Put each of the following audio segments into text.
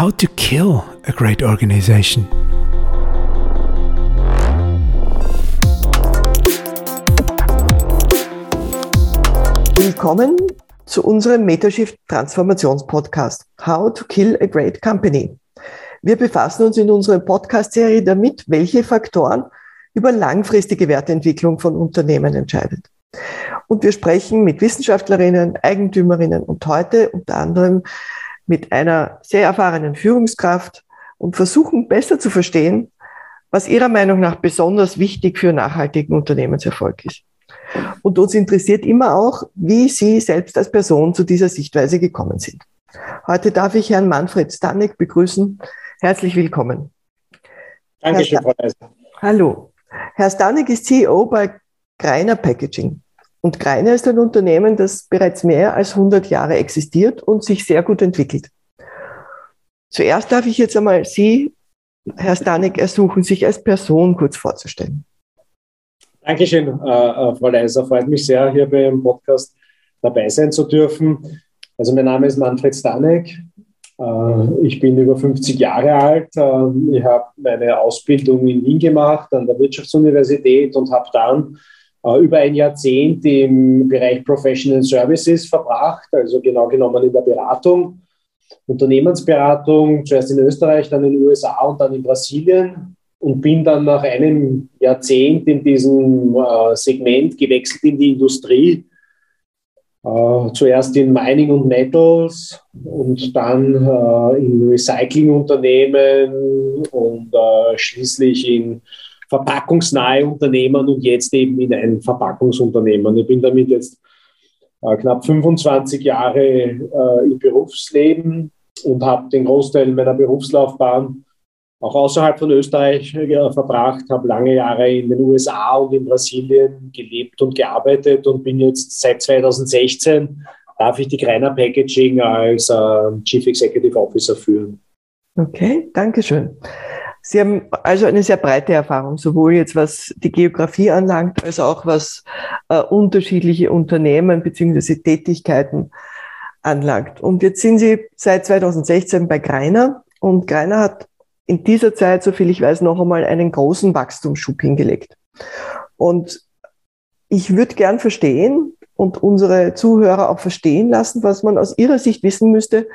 How to kill a great organization. Willkommen zu unserem Metashift Transformationspodcast How to Kill a Great Company. Wir befassen uns in unserer Podcast-Serie damit, welche Faktoren über langfristige Wertentwicklung von Unternehmen entscheidet. Und wir sprechen mit Wissenschaftlerinnen, Eigentümerinnen und heute unter anderem mit einer sehr erfahrenen Führungskraft und versuchen besser zu verstehen, was ihrer Meinung nach besonders wichtig für nachhaltigen Unternehmenserfolg ist. Und uns interessiert immer auch, wie Sie selbst als Person zu dieser Sichtweise gekommen sind. Heute darf ich Herrn Manfred Stanek begrüßen. Herzlich willkommen. Dankeschön, Frau Leiser. Hallo. Herr Stanek ist CEO bei Greiner Packaging. Und Greiner ist ein Unternehmen, das bereits mehr als 100 Jahre existiert und sich sehr gut entwickelt. Zuerst darf ich jetzt einmal Sie, Herr Stanek, ersuchen, sich als Person kurz vorzustellen. Dankeschön, äh, äh, Frau Leiser. Freut mich sehr, hier beim Podcast dabei sein zu dürfen. Also mein Name ist Manfred Stanek. Äh, ich bin über 50 Jahre alt. Äh, ich habe meine Ausbildung in Wien gemacht an der Wirtschaftsuniversität und habe dann über ein Jahrzehnt im Bereich Professional Services verbracht, also genau genommen in der Beratung, Unternehmensberatung, zuerst in Österreich, dann in den USA und dann in Brasilien und bin dann nach einem Jahrzehnt in diesem äh, Segment gewechselt in die Industrie. Äh, zuerst in Mining und Metals und dann äh, in Recyclingunternehmen und äh, schließlich in verpackungsnahe Unternehmen und jetzt eben in ein Verpackungsunternehmen. Ich bin damit jetzt äh, knapp 25 Jahre äh, im Berufsleben und habe den Großteil meiner Berufslaufbahn auch außerhalb von Österreich äh, verbracht, habe lange Jahre in den USA und in Brasilien gelebt und gearbeitet und bin jetzt seit 2016 darf ich die Greiner Packaging als äh, Chief Executive Officer führen. Okay, danke schön. Sie haben also eine sehr breite Erfahrung, sowohl jetzt was die Geografie anlangt, als auch was äh, unterschiedliche Unternehmen bzw. Tätigkeiten anlangt. Und jetzt sind Sie seit 2016 bei Greiner und Greiner hat in dieser Zeit, soviel ich weiß, noch einmal einen großen Wachstumsschub hingelegt. Und ich würde gern verstehen und unsere Zuhörer auch verstehen lassen, was man aus ihrer Sicht wissen müsste,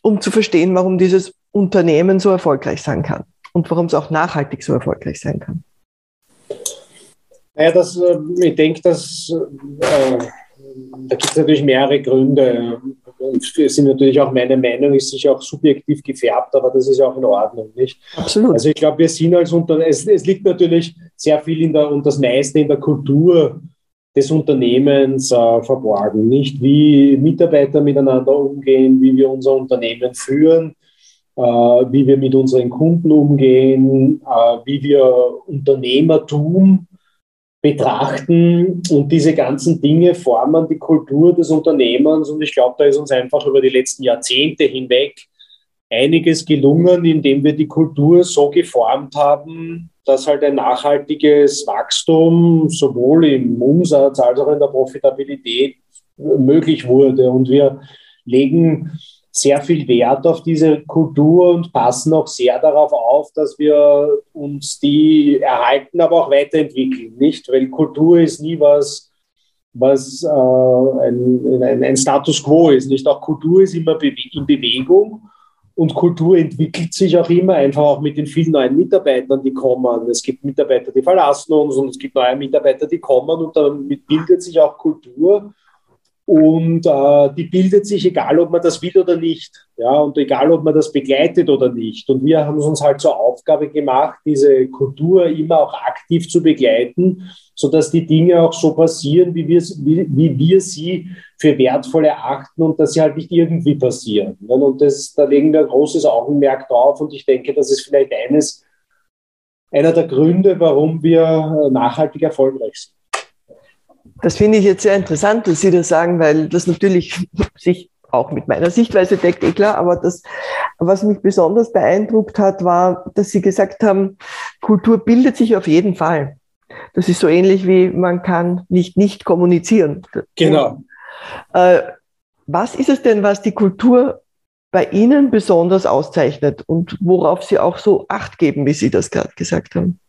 um zu verstehen, warum dieses Unternehmen so erfolgreich sein kann und warum es auch nachhaltig so erfolgreich sein kann? Naja, das, äh, ich denke, dass äh, da gibt es natürlich mehrere Gründe. Und es sind natürlich auch meine Meinung, ist sicher auch subjektiv gefärbt, aber das ist ja auch in Ordnung, nicht? Absolut. Also ich glaube, wir sind als Unternehmen, es, es, liegt natürlich sehr viel in der, und das meiste in der Kultur des Unternehmens äh, verborgen, nicht? Wie Mitarbeiter miteinander umgehen, wie wir unser Unternehmen führen, äh, wie wir mit unseren Kunden umgehen, äh, wie wir Unternehmertum betrachten. Und diese ganzen Dinge formen die Kultur des Unternehmens. Und ich glaube, da ist uns einfach über die letzten Jahrzehnte hinweg einiges gelungen, indem wir die Kultur so geformt haben, dass halt ein nachhaltiges Wachstum sowohl im Umsatz als auch in der Profitabilität möglich wurde. Und wir legen sehr viel Wert auf diese Kultur und passen auch sehr darauf auf, dass wir uns die erhalten, aber auch weiterentwickeln, nicht? Weil Kultur ist nie was, was äh, ein, ein, ein, Status quo ist, nicht? Auch Kultur ist immer in Bewegung und Kultur entwickelt sich auch immer, einfach auch mit den vielen neuen Mitarbeitern, die kommen. Es gibt Mitarbeiter, die verlassen uns und es gibt neue Mitarbeiter, die kommen und damit bildet sich auch Kultur. Und äh, die bildet sich, egal ob man das will oder nicht. Ja, und egal ob man das begleitet oder nicht. Und wir haben es uns halt zur Aufgabe gemacht, diese Kultur immer auch aktiv zu begleiten, sodass die Dinge auch so passieren, wie wir, wie, wie wir sie für wertvoll erachten und dass sie halt nicht irgendwie passieren. Und das, da legen wir ein großes Augenmerk drauf. Und ich denke, das ist vielleicht eines, einer der Gründe, warum wir nachhaltig erfolgreich sind. Das finde ich jetzt sehr interessant, dass Sie das sagen, weil das natürlich sich auch mit meiner Sichtweise deckt, eh klar. Aber das, was mich besonders beeindruckt hat, war, dass Sie gesagt haben, Kultur bildet sich auf jeden Fall. Das ist so ähnlich wie man kann nicht nicht kommunizieren. Genau. Äh, was ist es denn, was die Kultur bei Ihnen besonders auszeichnet und worauf Sie auch so Acht geben, wie Sie das gerade gesagt haben?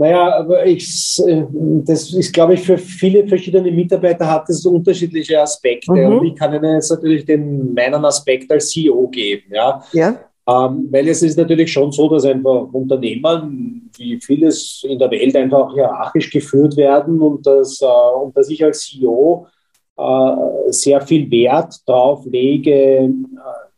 Naja, aber ich, äh, das ist, glaube ich, für viele verschiedene Mitarbeiter hat es unterschiedliche Aspekte. Mhm. Und ich kann Ihnen jetzt natürlich den, meinen Aspekt als CEO geben. Ja. ja. Ähm, weil es ist natürlich schon so, dass einfach Unternehmen, wie vieles in der Welt, einfach hierarchisch geführt werden und dass, äh, und dass ich als CEO äh, sehr viel Wert darauf lege, äh,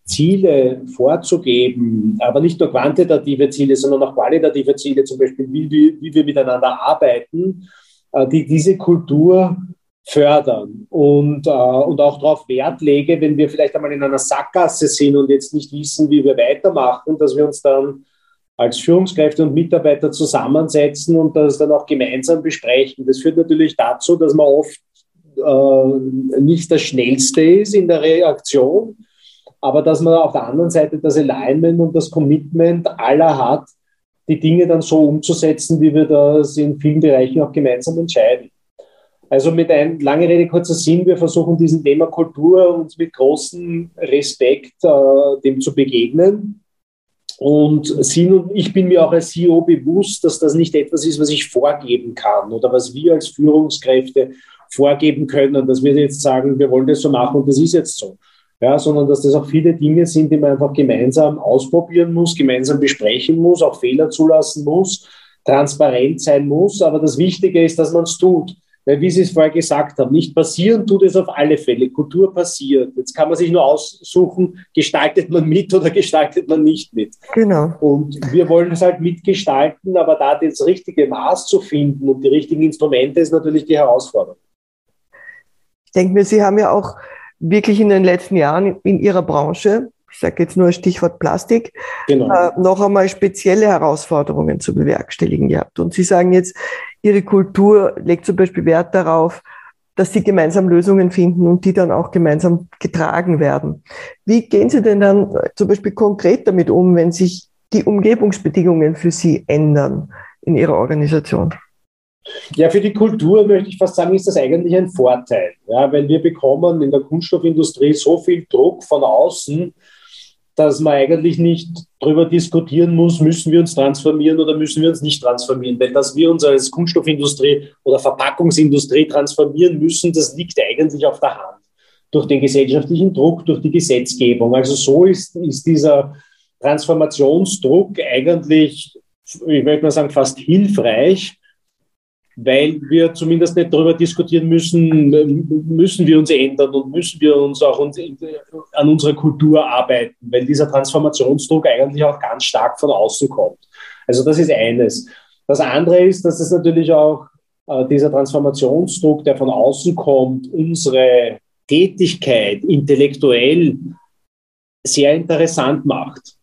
Ziele vorzugeben, aber nicht nur quantitative Ziele, sondern auch qualitative Ziele, zum Beispiel, wie, wie, wie wir miteinander arbeiten, äh, die diese Kultur fördern und, äh, und auch darauf Wert lege, wenn wir vielleicht einmal in einer Sackgasse sind und jetzt nicht wissen, wie wir weitermachen, dass wir uns dann als Führungskräfte und Mitarbeiter zusammensetzen und das dann auch gemeinsam besprechen. Das führt natürlich dazu, dass man oft äh, nicht das Schnellste ist in der Reaktion, aber dass man auf der anderen Seite das Alignment und das Commitment aller hat, die Dinge dann so umzusetzen, wie wir das in vielen Bereichen auch gemeinsam entscheiden. Also mit einem lange Rede, kurzer Sinn, wir versuchen diesem Thema Kultur uns mit großem Respekt äh, dem zu begegnen. Und Sinn und ich bin mir auch als CEO bewusst, dass das nicht etwas ist, was ich vorgeben kann oder was wir als Führungskräfte vorgeben können, dass wir jetzt sagen, wir wollen das so machen und das ist jetzt so. Ja, sondern dass das auch viele Dinge sind, die man einfach gemeinsam ausprobieren muss, gemeinsam besprechen muss, auch Fehler zulassen muss, transparent sein muss. Aber das Wichtige ist, dass man es tut. Weil, wie Sie es vorher gesagt haben, nicht passieren tut es auf alle Fälle. Kultur passiert. Jetzt kann man sich nur aussuchen, gestaltet man mit oder gestaltet man nicht mit. Genau. Und wir wollen es halt mitgestalten, aber da das richtige Maß zu finden und die richtigen Instrumente ist natürlich die Herausforderung. Ich denke mir, Sie haben ja auch wirklich in den letzten Jahren in Ihrer Branche, ich sage jetzt nur Stichwort Plastik, genau. äh, noch einmal spezielle Herausforderungen zu bewerkstelligen gehabt. Und Sie sagen jetzt, Ihre Kultur legt zum Beispiel Wert darauf, dass Sie gemeinsam Lösungen finden und die dann auch gemeinsam getragen werden. Wie gehen Sie denn dann zum Beispiel konkret damit um, wenn sich die Umgebungsbedingungen für Sie ändern in Ihrer Organisation? Ja, für die Kultur möchte ich fast sagen, ist das eigentlich ein Vorteil. Ja, weil wir bekommen in der Kunststoffindustrie so viel Druck von außen, dass man eigentlich nicht darüber diskutieren muss, müssen wir uns transformieren oder müssen wir uns nicht transformieren. Weil dass wir uns als Kunststoffindustrie oder Verpackungsindustrie transformieren müssen, das liegt eigentlich auf der Hand. Durch den gesellschaftlichen Druck, durch die Gesetzgebung. Also so ist, ist dieser Transformationsdruck eigentlich, ich möchte mal sagen, fast hilfreich, weil wir zumindest nicht darüber diskutieren müssen, müssen wir uns ändern und müssen wir uns auch an unserer Kultur arbeiten, weil dieser Transformationsdruck eigentlich auch ganz stark von außen kommt. Also das ist eines. Das andere ist, dass es natürlich auch äh, dieser Transformationsdruck, der von außen kommt, unsere Tätigkeit intellektuell sehr interessant macht.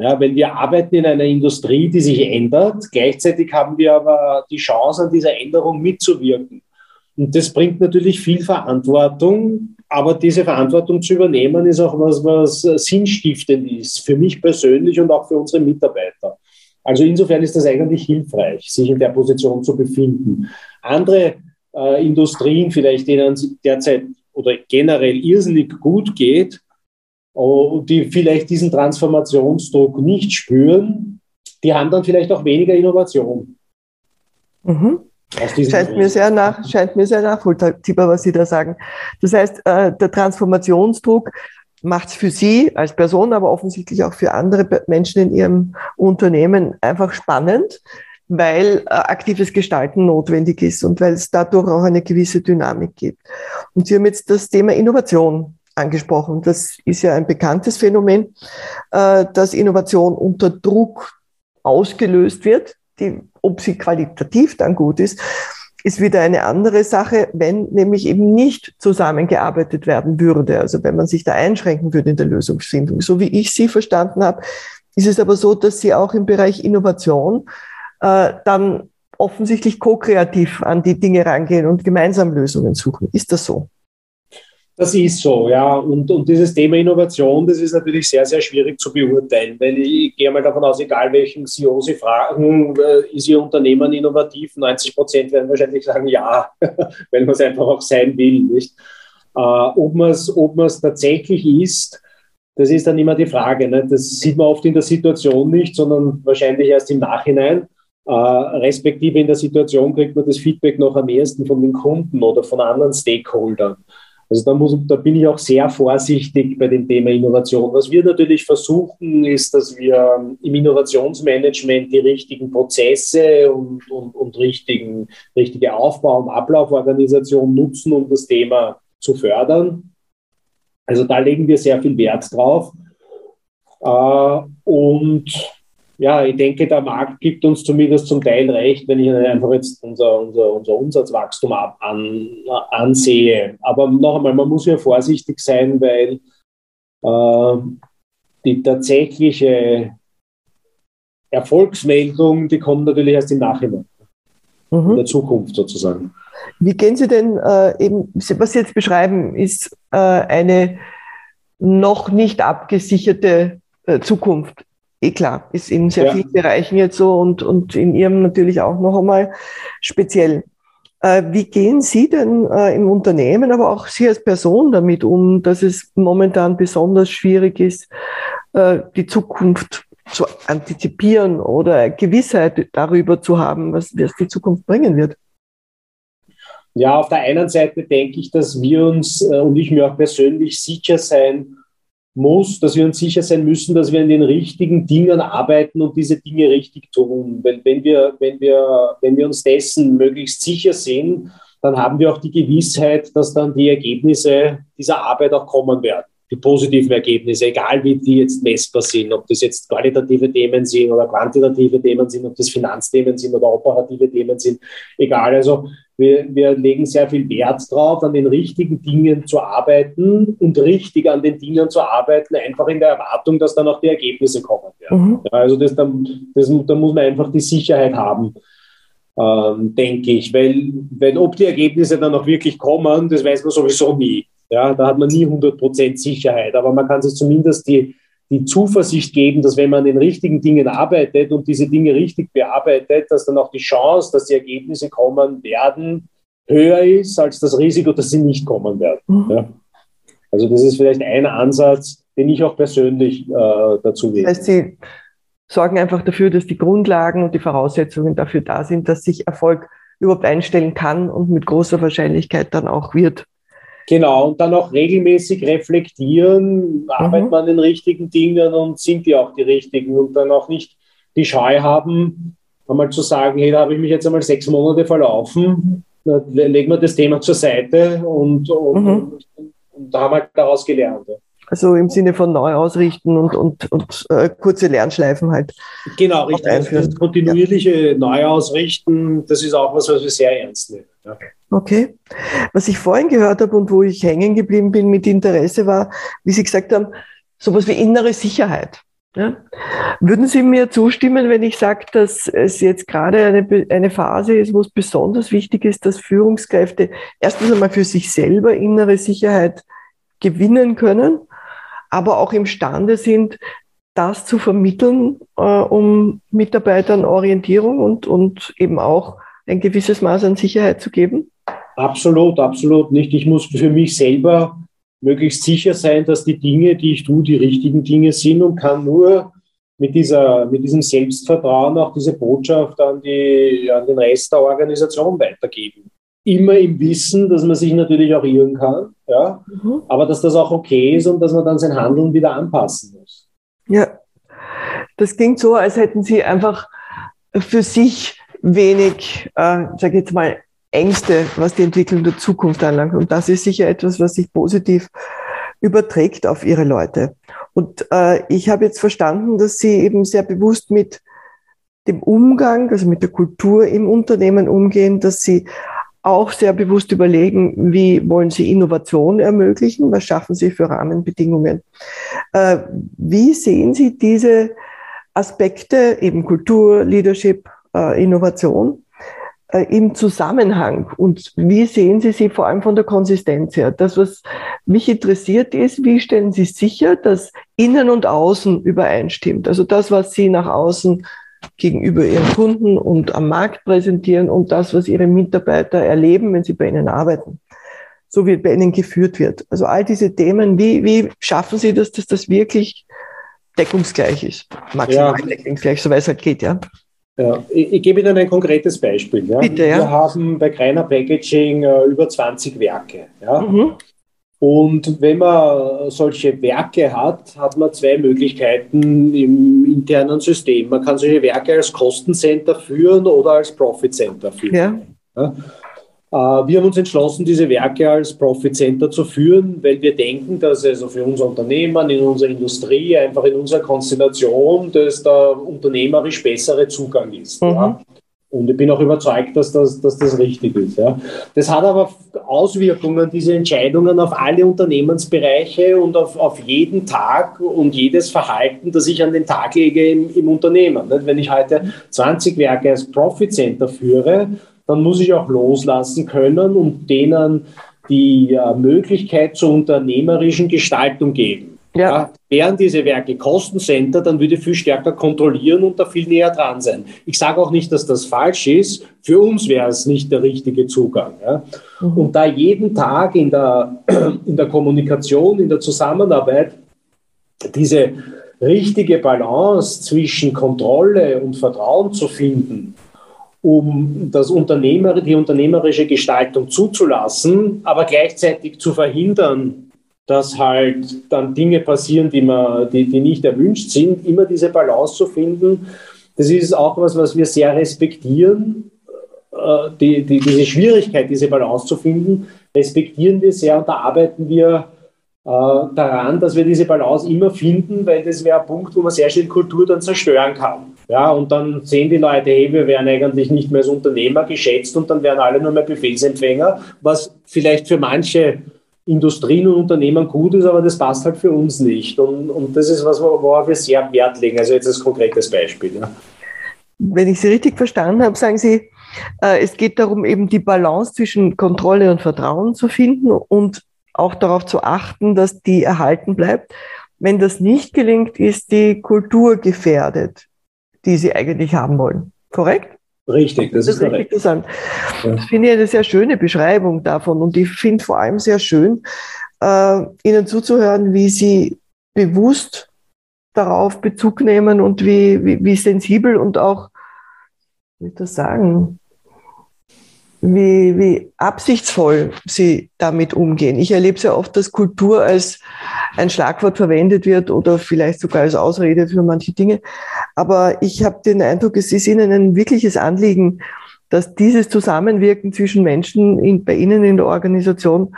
Ja, weil wir arbeiten in einer Industrie, die sich ändert. Gleichzeitig haben wir aber die Chance, an dieser Änderung mitzuwirken. Und das bringt natürlich viel Verantwortung, aber diese Verantwortung zu übernehmen, ist auch was, was sinnstiftend ist, für mich persönlich und auch für unsere Mitarbeiter. Also insofern ist das eigentlich hilfreich, sich in der Position zu befinden. Andere äh, Industrien, vielleicht denen es derzeit oder generell irrsinnig gut geht, die vielleicht diesen Transformationsdruck nicht spüren, die haben dann vielleicht auch weniger Innovation. Mhm. Scheint mir, sehr nach, scheint mir sehr nachvollziehbar, was Sie da sagen. Das heißt, äh, der Transformationsdruck macht es für Sie als Person, aber offensichtlich auch für andere Menschen in Ihrem Unternehmen einfach spannend, weil äh, aktives Gestalten notwendig ist und weil es dadurch auch eine gewisse Dynamik gibt. Und Sie haben jetzt das Thema Innovation angesprochen. Das ist ja ein bekanntes Phänomen, äh, dass Innovation unter Druck ausgelöst wird. Die, ob sie qualitativ dann gut ist, ist wieder eine andere Sache, wenn nämlich eben nicht zusammengearbeitet werden würde. Also wenn man sich da einschränken würde in der Lösungsfindung. So wie ich Sie verstanden habe, ist es aber so, dass Sie auch im Bereich Innovation äh, dann offensichtlich ko-kreativ an die Dinge rangehen und gemeinsam Lösungen suchen. Ist das so? Das ist so, ja. Und, und dieses Thema Innovation, das ist natürlich sehr, sehr schwierig zu beurteilen, weil ich gehe mal davon aus, egal welchen CEO Sie fragen, äh, ist Ihr Unternehmen innovativ? 90 Prozent werden wahrscheinlich sagen, ja, weil man es einfach auch sein will, nicht? Äh, ob man es ob tatsächlich ist, das ist dann immer die Frage. Ne? Das sieht man oft in der Situation nicht, sondern wahrscheinlich erst im Nachhinein. Äh, respektive in der Situation kriegt man das Feedback noch am ehesten von den Kunden oder von anderen Stakeholdern. Also da, muss, da bin ich auch sehr vorsichtig bei dem Thema Innovation. Was wir natürlich versuchen, ist, dass wir im Innovationsmanagement die richtigen Prozesse und, und, und richtigen, richtige Aufbau- und Ablauforganisation nutzen, um das Thema zu fördern. Also da legen wir sehr viel Wert drauf. Äh, und ja, ich denke, der Markt gibt uns zumindest zum Teil recht, wenn ich einfach jetzt unser, unser, unser Umsatzwachstum ab, an, ansehe. Aber noch einmal, man muss ja vorsichtig sein, weil äh, die tatsächliche Erfolgsmeldung, die kommt natürlich erst im Nachhinein, mhm. in der Zukunft sozusagen. Wie gehen Sie denn äh, eben, was Sie jetzt beschreiben, ist äh, eine noch nicht abgesicherte äh, Zukunft eh klar, ist in sehr ja. vielen Bereichen jetzt so und, und in Ihrem natürlich auch noch einmal speziell. Äh, wie gehen Sie denn äh, im Unternehmen, aber auch Sie als Person damit um, dass es momentan besonders schwierig ist, äh, die Zukunft zu antizipieren oder Gewissheit darüber zu haben, was, was die Zukunft bringen wird? Ja, auf der einen Seite denke ich, dass wir uns und ich mir auch persönlich sicher sein muss, dass wir uns sicher sein müssen, dass wir an den richtigen Dingen arbeiten und diese Dinge richtig tun. Wenn, wenn, wir, wenn, wir, wenn wir uns dessen möglichst sicher sind, dann haben wir auch die Gewissheit, dass dann die Ergebnisse dieser Arbeit auch kommen werden. Die positiven Ergebnisse, egal wie die jetzt messbar sind, ob das jetzt qualitative Themen sind oder quantitative Themen sind, ob das Finanzthemen sind oder operative Themen sind, egal. Also wir, wir legen sehr viel Wert drauf, an den richtigen Dingen zu arbeiten und richtig an den Dingen zu arbeiten, einfach in der Erwartung, dass dann auch die Ergebnisse kommen werden. Mhm. Also das, das, das, da muss man einfach die Sicherheit haben, ähm, denke ich. Weil, weil ob die Ergebnisse dann auch wirklich kommen, das weiß man sowieso nie. Ja, da hat man nie 100% Sicherheit, aber man kann sich zumindest die, die Zuversicht geben, dass wenn man an den richtigen Dingen arbeitet und diese Dinge richtig bearbeitet, dass dann auch die Chance, dass die Ergebnisse kommen werden, höher ist als das Risiko, dass sie nicht kommen werden. Mhm. Ja. Also das ist vielleicht ein Ansatz, den ich auch persönlich äh, dazu wähle. Das heißt, Sie sorgen einfach dafür, dass die Grundlagen und die Voraussetzungen dafür da sind, dass sich Erfolg überhaupt einstellen kann und mit großer Wahrscheinlichkeit dann auch wird. Genau, und dann auch regelmäßig reflektieren, mhm. arbeitet man an den richtigen Dingen und sind die auch die richtigen und dann auch nicht die Scheu haben, einmal zu sagen, hey, da habe ich mich jetzt einmal sechs Monate verlaufen, legen wir das Thema zur Seite und, und, mhm. und, und da haben wir halt daraus gelernt. Also im Sinne von neu ausrichten und, und, und äh, kurze Lernschleifen halt. Genau, richtig. Also das kontinuierliche ja. Neuausrichten, das ist auch was, was wir sehr ernst nehmen. Ja. Okay. Was ich vorhin gehört habe und wo ich hängen geblieben bin mit Interesse war, wie Sie gesagt haben, sowas wie innere Sicherheit. Ja? Würden Sie mir zustimmen, wenn ich sage, dass es jetzt gerade eine, eine Phase ist, wo es besonders wichtig ist, dass Führungskräfte erstens einmal für sich selber innere Sicherheit gewinnen können, aber auch imstande sind, das zu vermitteln, äh, um Mitarbeitern Orientierung und, und eben auch ein gewisses Maß an Sicherheit zu geben? Absolut, absolut nicht. Ich muss für mich selber möglichst sicher sein, dass die Dinge, die ich tue, die richtigen Dinge sind und kann nur mit, dieser, mit diesem Selbstvertrauen auch diese Botschaft an, die, an den Rest der Organisation weitergeben. Immer im Wissen, dass man sich natürlich auch irren kann, ja, mhm. aber dass das auch okay ist und dass man dann sein Handeln wieder anpassen muss. Ja, das klingt so, als hätten Sie einfach für sich wenig, äh, sage jetzt mal, Ängste, was die Entwicklung der Zukunft anlangt. Und das ist sicher etwas, was sich positiv überträgt auf ihre Leute. Und äh, ich habe jetzt verstanden, dass sie eben sehr bewusst mit dem Umgang, also mit der Kultur im Unternehmen umgehen, dass sie auch sehr bewusst überlegen, wie wollen sie Innovation ermöglichen, was schaffen sie für Rahmenbedingungen. Äh, wie sehen Sie diese Aspekte, eben Kultur, Leadership, äh, Innovation, äh, im Zusammenhang und wie sehen Sie sie vor allem von der Konsistenz her? Das, was mich interessiert ist, wie stellen Sie sicher, dass Innen und Außen übereinstimmt? Also das, was Sie nach außen gegenüber Ihren Kunden und am Markt präsentieren und das, was Ihre Mitarbeiter erleben, wenn sie bei Ihnen arbeiten. so wie bei Ihnen geführt wird. Also all diese Themen, wie, wie schaffen Sie das, dass das wirklich deckungsgleich ist? Maximal ja. deckungsgleich, soweit es halt geht, ja. Ja, ich, ich, gebe Ihnen ein konkretes Beispiel. Ja. Bitte, ja. Wir haben bei Greiner Packaging äh, über 20 Werke. Ja. Mhm. Und wenn man solche Werke hat, hat man zwei Möglichkeiten im internen System. Man kann solche Werke als Kostencenter führen oder als Profit Center führen. Ja. ja. Äh, wir haben uns entschlossen, diese Werke als Profit Center zu führen, weil wir denken, dass also für unser Unternehmen, in unserer Industrie, einfach in unserer Konstellation, dass der unternehmerisch bessere Zugang ist. Mhm. Ja. Und ich bin auch überzeugt, dass das, dass das richtig ist. Ja. Das hat aber Auswirkungen, diese Entscheidungen auf alle Unternehmensbereiche und auf, auf jeden Tag und jedes Verhalten, das ich an den Tag lege im, im Unternehmen. Wenn ich heute 20 Werke als Profit Center führe, dann muss ich auch loslassen können und denen die äh, Möglichkeit zur unternehmerischen Gestaltung geben. Ja. Wären diese Werke Kostencenter, dann würde ich viel stärker kontrollieren und da viel näher dran sein. Ich sage auch nicht, dass das falsch ist. Für uns wäre es nicht der richtige Zugang. Ja. Mhm. Und da jeden Tag in der, in der Kommunikation, in der Zusammenarbeit diese richtige Balance zwischen Kontrolle und Vertrauen zu finden, um das Unternehmer, die unternehmerische Gestaltung zuzulassen, aber gleichzeitig zu verhindern, dass halt dann Dinge passieren, die, man, die, die nicht erwünscht sind, immer diese Balance zu finden. Das ist auch was, was wir sehr respektieren. Äh, die, die, diese Schwierigkeit, diese Balance zu finden, respektieren wir sehr und da arbeiten wir äh, daran, dass wir diese Balance immer finden, weil das wäre ein Punkt, wo man sehr schnell Kultur dann zerstören kann. Ja, und dann sehen die Leute, hey, wir werden eigentlich nicht mehr als Unternehmer geschätzt und dann werden alle nur mehr Befehlsempfänger, was vielleicht für manche Industrien und Unternehmen gut ist, aber das passt halt für uns nicht. Und, und das ist was, worauf wir sehr Wert legen. Also jetzt als konkretes Beispiel. Ja. Wenn ich Sie richtig verstanden habe, sagen Sie, äh, es geht darum, eben die Balance zwischen Kontrolle und Vertrauen zu finden und auch darauf zu achten, dass die erhalten bleibt. Wenn das nicht gelingt, ist die Kultur gefährdet die sie eigentlich haben wollen. Korrekt? Richtig, das, das ist korrekt. Das finde ich eine sehr schöne Beschreibung davon und ich finde vor allem sehr schön, äh, Ihnen zuzuhören, wie Sie bewusst darauf Bezug nehmen und wie, wie, wie sensibel und auch, wie das sagen, wie, wie absichtsvoll sie damit umgehen. Ich erlebe sehr oft, dass Kultur als ein Schlagwort verwendet wird oder vielleicht sogar als Ausrede für manche Dinge. Aber ich habe den Eindruck, es ist Ihnen ein wirkliches Anliegen, dass dieses Zusammenwirken zwischen Menschen in, bei Ihnen in der Organisation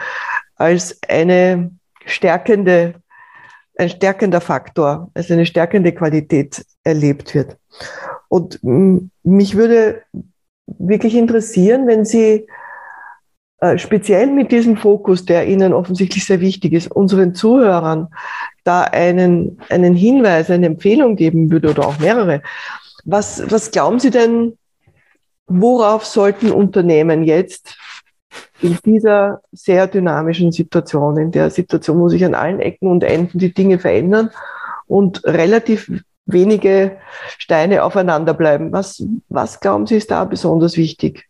als eine stärkende, ein stärkender Faktor, als eine stärkende Qualität erlebt wird. Und mich würde wirklich interessieren, wenn Sie äh, speziell mit diesem Fokus, der Ihnen offensichtlich sehr wichtig ist, unseren Zuhörern da einen, einen Hinweis, eine Empfehlung geben würde oder auch mehrere. Was, was glauben Sie denn, worauf sollten Unternehmen jetzt in dieser sehr dynamischen Situation, in der Situation, wo sich an allen Ecken und Enden die Dinge verändern und relativ wenige Steine aufeinander bleiben. Was, was glauben Sie ist da besonders wichtig?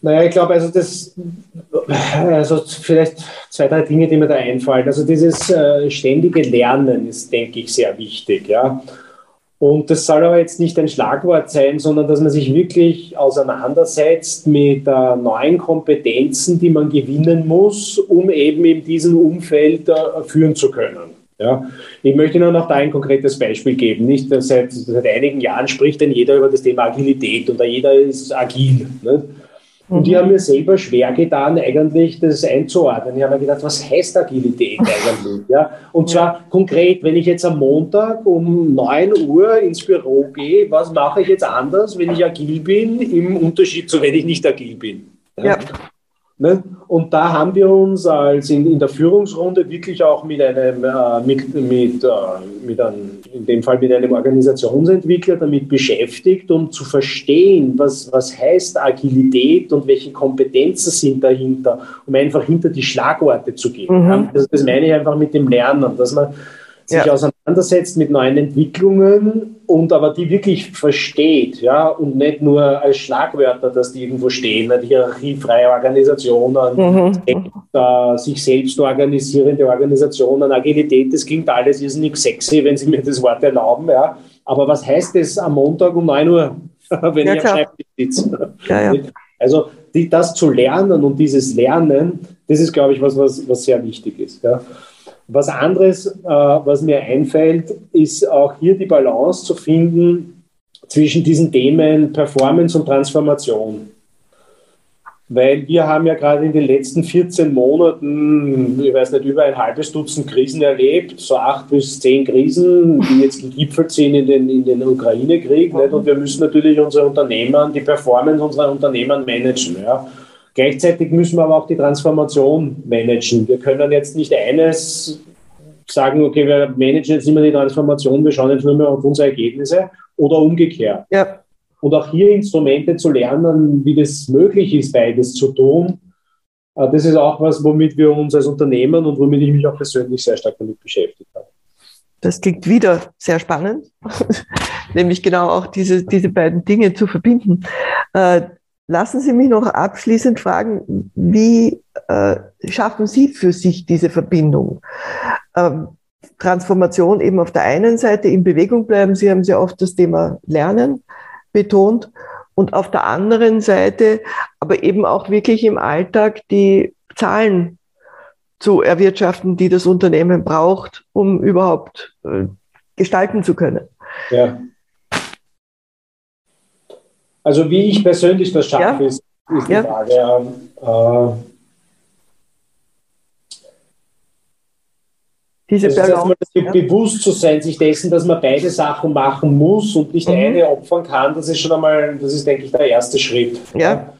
Naja, ich glaube, also das, also vielleicht zwei, drei Dinge, die mir da einfallen. Also dieses äh, ständige Lernen ist, denke ich, sehr wichtig, ja. Und das soll aber jetzt nicht ein Schlagwort sein, sondern dass man sich wirklich auseinandersetzt mit äh, neuen Kompetenzen, die man gewinnen muss, um eben in diesem Umfeld äh, führen zu können. Ja, ich möchte Ihnen noch da ein konkretes Beispiel geben. Nicht seit, seit einigen Jahren spricht denn jeder über das Thema Agilität und jeder ist agil. Nicht? Und die mhm. haben mir selber schwer getan, eigentlich das einzuordnen. Ich habe mir gedacht, was heißt Agilität eigentlich? Ja? Und zwar konkret, wenn ich jetzt am Montag um 9 Uhr ins Büro gehe, was mache ich jetzt anders, wenn ich agil bin, im Unterschied zu, wenn ich nicht agil bin? Ja. ja. Ne? Und da haben wir uns als in, in der Führungsrunde wirklich auch mit einem, äh, mit, mit, äh, mit einem, in dem Fall mit einem Organisationsentwickler damit beschäftigt, um zu verstehen, was, was heißt Agilität und welche Kompetenzen sind dahinter, um einfach hinter die Schlagworte zu gehen. Mhm. Also das meine ich einfach mit dem Lernen, dass man sich ja. auseinandersetzt mit neuen Entwicklungen und aber die wirklich versteht, ja, und nicht nur als Schlagwörter, dass die irgendwo stehen, hierarchiefreie Organisationen, mhm. äh, sich selbst organisierende Organisationen, Agilität, das klingt alles irrsinnig sexy, wenn Sie mir das Wort erlauben, ja. Aber was heißt das am Montag um 9 Uhr, wenn ja, ich am Schreibtisch sitze? Ja. Also die, das zu lernen und dieses Lernen, das ist, glaube ich, was, was, was sehr wichtig ist. Ja. Was anderes, äh, was mir einfällt, ist auch hier die Balance zu finden zwischen diesen Themen Performance und Transformation. Weil wir haben ja gerade in den letzten 14 Monaten, ich weiß nicht, über ein halbes Dutzend Krisen erlebt, so acht bis zehn Krisen, die jetzt gegipfelt sind in den, in den Ukraine-Krieg. Und wir müssen natürlich unsere Unternehmen, die Performance unserer Unternehmen managen. Ja. Gleichzeitig müssen wir aber auch die Transformation managen. Wir können jetzt nicht eines sagen, okay, wir managen jetzt immer die Transformation, wir schauen jetzt nur mehr auf unsere Ergebnisse oder umgekehrt. Ja. Und auch hier Instrumente zu lernen, wie das möglich ist, beides zu tun, äh, das ist auch was, womit wir uns als Unternehmen und womit ich mich auch persönlich sehr stark damit beschäftigt habe. Das klingt wieder sehr spannend, nämlich genau auch diese, diese beiden Dinge zu verbinden. Äh, Lassen Sie mich noch abschließend fragen, wie äh, schaffen Sie für sich diese Verbindung? Ähm, Transformation eben auf der einen Seite in Bewegung bleiben. Sie haben sehr oft das Thema Lernen betont und auf der anderen Seite aber eben auch wirklich im Alltag die Zahlen zu erwirtschaften, die das Unternehmen braucht, um überhaupt äh, gestalten zu können. Ja. Also wie ich persönlich das schaffe, ja. ist, ist die ja. Frage. Äh, Diese das ist ja. bewusst zu sein, sich dessen, dass man beide Sachen machen muss und nicht mhm. eine opfern kann, das ist schon einmal, das ist, denke ich, der erste Schritt. Ja.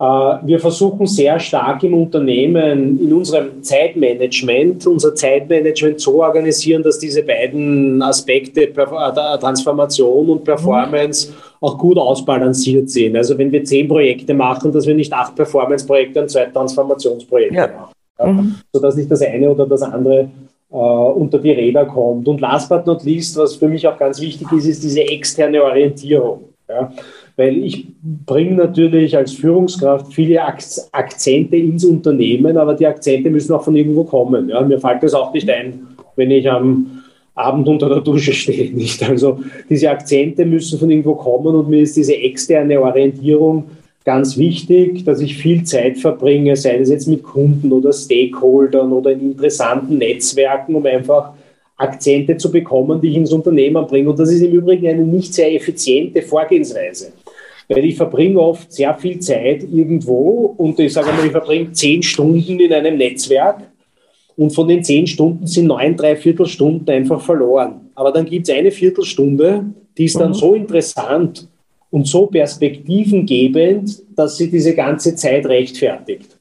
Äh, wir versuchen sehr stark im Unternehmen, in unserem Zeitmanagement, unser Zeitmanagement so organisieren, dass diese beiden Aspekte äh, Transformation und Performance auch gut ausbalanciert sind. Also wenn wir zehn Projekte machen, dass wir nicht acht Performance-Projekte und zwei Transformationsprojekte ja. machen. Ja? Mhm. Sodass nicht das eine oder das andere äh, unter die Räder kommt. Und last but not least, was für mich auch ganz wichtig ist, ist diese externe Orientierung. Ja? Weil ich bringe natürlich als Führungskraft viele Akzente ins Unternehmen, aber die Akzente müssen auch von irgendwo kommen. Ja? Mir fällt das auch nicht ein, wenn ich am Abend unter der Dusche stehe, nicht? Also diese Akzente müssen von irgendwo kommen und mir ist diese externe Orientierung ganz wichtig, dass ich viel Zeit verbringe, sei es jetzt mit Kunden oder Stakeholdern oder in interessanten Netzwerken, um einfach Akzente zu bekommen, die ich ins Unternehmen bringe. Und das ist im Übrigen eine nicht sehr effiziente Vorgehensweise. Weil ich verbringe oft sehr viel Zeit irgendwo und ich sage mal, ich verbringe zehn Stunden in einem Netzwerk und von den zehn Stunden sind neun, drei Viertelstunden einfach verloren. Aber dann gibt es eine Viertelstunde, die ist dann mhm. so interessant und so perspektivengebend, dass sie diese ganze Zeit rechtfertigt.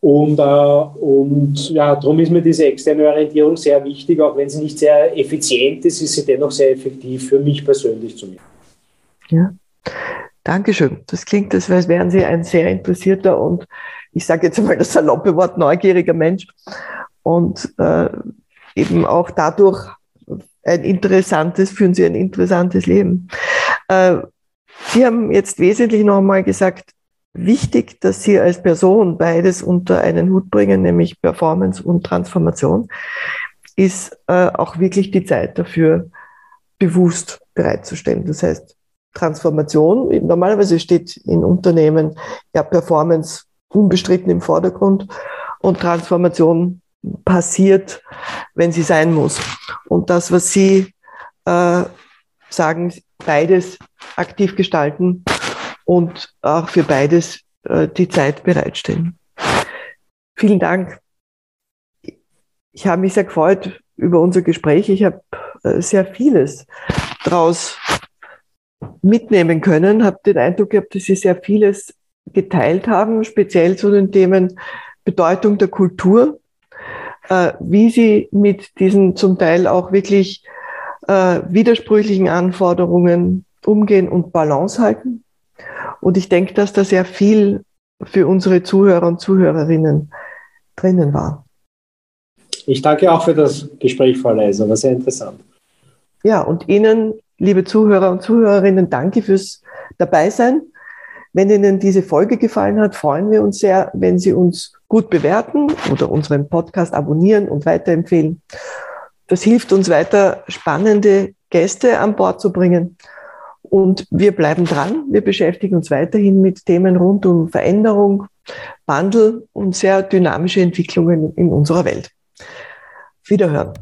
Und, äh, und ja, darum ist mir diese externe Orientierung sehr wichtig, auch wenn sie nicht sehr effizient ist, ist sie dennoch sehr effektiv für mich persönlich zumindest. Ja, Dankeschön. Das klingt, als wären Sie ein sehr interessierter und ich sage jetzt einmal das saloppe Wort neugieriger Mensch und äh, eben auch dadurch ein interessantes, führen sie ein interessantes Leben. Äh, sie haben jetzt wesentlich nochmal gesagt, wichtig, dass Sie als Person beides unter einen Hut bringen, nämlich Performance und Transformation, ist äh, auch wirklich die Zeit dafür bewusst bereitzustellen. Das heißt, Transformation, normalerweise steht in Unternehmen ja Performance unbestritten im Vordergrund und Transformation passiert, wenn sie sein muss. Und das, was Sie äh, sagen, beides aktiv gestalten und auch für beides äh, die Zeit bereitstellen. Vielen Dank. Ich habe mich sehr gefreut über unser Gespräch. Ich habe äh, sehr vieles daraus mitnehmen können, habe den Eindruck gehabt, dass Sie sehr vieles geteilt haben, speziell zu den Themen Bedeutung der Kultur äh, wie sie mit diesen zum Teil auch wirklich äh, widersprüchlichen Anforderungen umgehen und Balance halten. Und ich denke, dass da sehr viel für unsere Zuhörer und Zuhörerinnen drinnen war. Ich danke auch für das Gespräch, Frau Leiser, war sehr interessant. Ja, und Ihnen, liebe Zuhörer und Zuhörerinnen, danke fürs Dabeisein. Wenn Ihnen diese Folge gefallen hat, freuen wir uns sehr, wenn Sie uns gut bewerten oder unseren Podcast abonnieren und weiterempfehlen. Das hilft uns weiter, spannende Gäste an Bord zu bringen. Und wir bleiben dran. Wir beschäftigen uns weiterhin mit Themen rund um Veränderung, Wandel und sehr dynamische Entwicklungen in unserer Welt. Wiederhören.